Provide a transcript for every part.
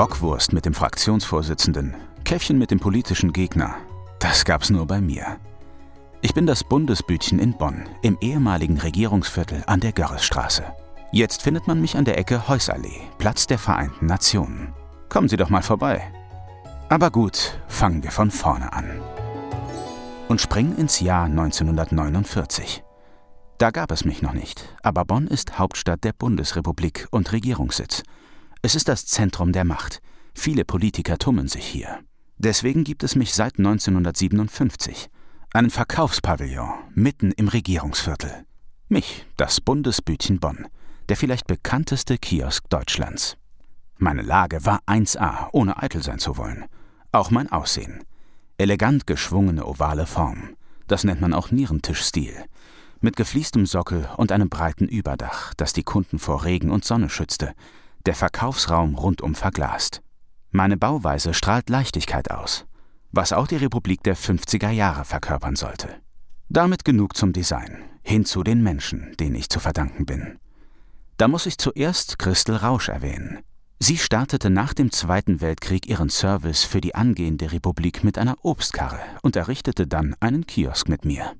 Bockwurst mit dem Fraktionsvorsitzenden, Käffchen mit dem politischen Gegner, das gab's nur bei mir. Ich bin das Bundesbütchen in Bonn, im ehemaligen Regierungsviertel an der Görresstraße. Jetzt findet man mich an der Ecke Heusallee, Platz der Vereinten Nationen. Kommen Sie doch mal vorbei. Aber gut, fangen wir von vorne an. Und springen ins Jahr 1949. Da gab es mich noch nicht, aber Bonn ist Hauptstadt der Bundesrepublik und Regierungssitz. Es ist das Zentrum der Macht. Viele Politiker tummeln sich hier. Deswegen gibt es mich seit 1957. Einen Verkaufspavillon mitten im Regierungsviertel. Mich, das Bundesbütchen Bonn, der vielleicht bekannteste Kiosk Deutschlands. Meine Lage war 1A, ohne eitel sein zu wollen. Auch mein Aussehen. Elegant geschwungene ovale Form. Das nennt man auch Nierentischstil mit gefliestem Sockel und einem breiten Überdach, das die Kunden vor Regen und Sonne schützte, der Verkaufsraum rundum verglast. Meine Bauweise strahlt Leichtigkeit aus, was auch die Republik der 50er Jahre verkörpern sollte. Damit genug zum Design, hin zu den Menschen, denen ich zu verdanken bin. Da muss ich zuerst Christel Rausch erwähnen. Sie startete nach dem Zweiten Weltkrieg ihren Service für die angehende Republik mit einer Obstkarre und errichtete dann einen Kiosk mit mir.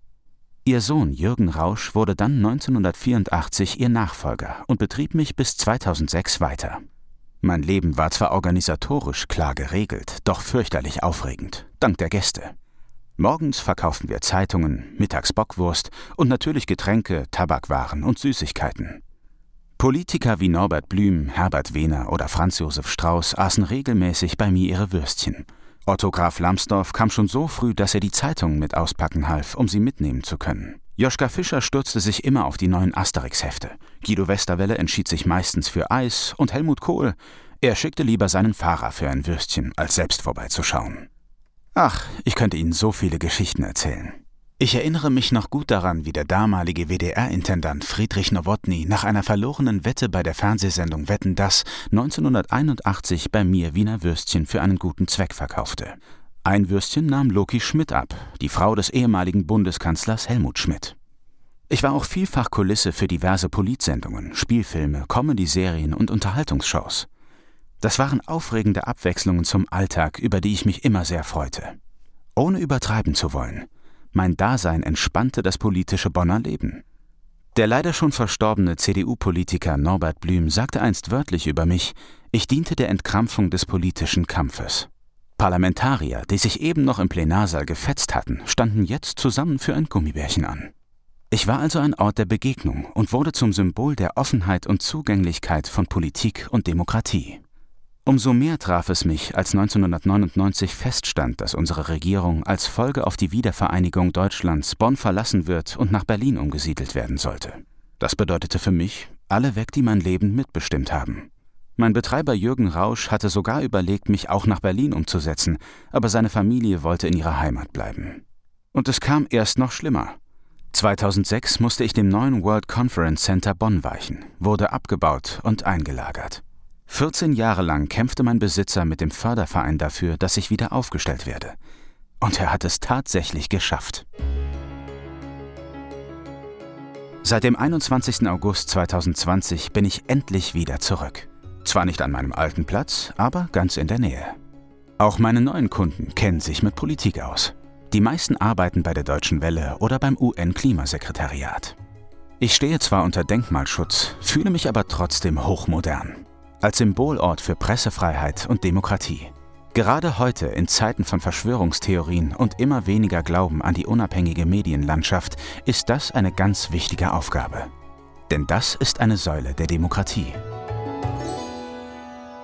Ihr Sohn Jürgen Rausch wurde dann 1984 ihr Nachfolger und betrieb mich bis 2006 weiter. Mein Leben war zwar organisatorisch klar geregelt, doch fürchterlich aufregend, dank der Gäste. Morgens verkauften wir Zeitungen, mittags Bockwurst und natürlich Getränke, Tabakwaren und Süßigkeiten. Politiker wie Norbert Blüm, Herbert Wehner oder Franz Josef Strauß aßen regelmäßig bei mir ihre Würstchen – Otto Graf Lambsdorff kam schon so früh, dass er die Zeitungen mit auspacken half, um sie mitnehmen zu können. Joschka Fischer stürzte sich immer auf die neuen Asterix-Hefte. Guido Westerwelle entschied sich meistens für Eis und Helmut Kohl, er schickte lieber seinen Fahrer für ein Würstchen, als selbst vorbeizuschauen. Ach, ich könnte Ihnen so viele Geschichten erzählen. Ich erinnere mich noch gut daran, wie der damalige WDR-Intendant Friedrich Nowotny nach einer verlorenen Wette bei der Fernsehsendung Wetten das 1981 bei mir Wiener Würstchen für einen guten Zweck verkaufte. Ein Würstchen nahm Loki Schmidt ab, die Frau des ehemaligen Bundeskanzlers Helmut Schmidt. Ich war auch vielfach Kulisse für diverse Politsendungen, Spielfilme, Comedy-Serien und Unterhaltungsshows. Das waren aufregende Abwechslungen zum Alltag, über die ich mich immer sehr freute. Ohne übertreiben zu wollen – mein Dasein entspannte das politische Bonner Leben. Der leider schon verstorbene CDU-Politiker Norbert Blüm sagte einst wörtlich über mich, ich diente der Entkrampfung des politischen Kampfes. Parlamentarier, die sich eben noch im Plenarsaal gefetzt hatten, standen jetzt zusammen für ein Gummibärchen an. Ich war also ein Ort der Begegnung und wurde zum Symbol der Offenheit und Zugänglichkeit von Politik und Demokratie. Umso mehr traf es mich, als 1999 feststand, dass unsere Regierung als Folge auf die Wiedervereinigung Deutschlands Bonn verlassen wird und nach Berlin umgesiedelt werden sollte. Das bedeutete für mich, alle weg, die mein Leben mitbestimmt haben. Mein Betreiber Jürgen Rausch hatte sogar überlegt, mich auch nach Berlin umzusetzen, aber seine Familie wollte in ihrer Heimat bleiben. Und es kam erst noch schlimmer. 2006 musste ich dem neuen World Conference Center Bonn weichen, wurde abgebaut und eingelagert. 14 Jahre lang kämpfte mein Besitzer mit dem Förderverein dafür, dass ich wieder aufgestellt werde. Und er hat es tatsächlich geschafft. Seit dem 21. August 2020 bin ich endlich wieder zurück. Zwar nicht an meinem alten Platz, aber ganz in der Nähe. Auch meine neuen Kunden kennen sich mit Politik aus. Die meisten arbeiten bei der Deutschen Welle oder beim UN-Klimasekretariat. Ich stehe zwar unter Denkmalschutz, fühle mich aber trotzdem hochmodern als Symbolort für Pressefreiheit und Demokratie. Gerade heute, in Zeiten von Verschwörungstheorien und immer weniger Glauben an die unabhängige Medienlandschaft, ist das eine ganz wichtige Aufgabe. Denn das ist eine Säule der Demokratie.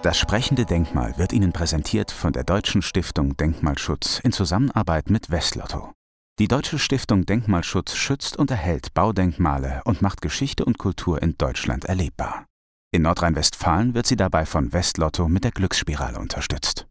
Das sprechende Denkmal wird Ihnen präsentiert von der Deutschen Stiftung Denkmalschutz in Zusammenarbeit mit Westlotto. Die Deutsche Stiftung Denkmalschutz schützt und erhält Baudenkmale und macht Geschichte und Kultur in Deutschland erlebbar. In Nordrhein-Westfalen wird sie dabei von Westlotto mit der Glücksspirale unterstützt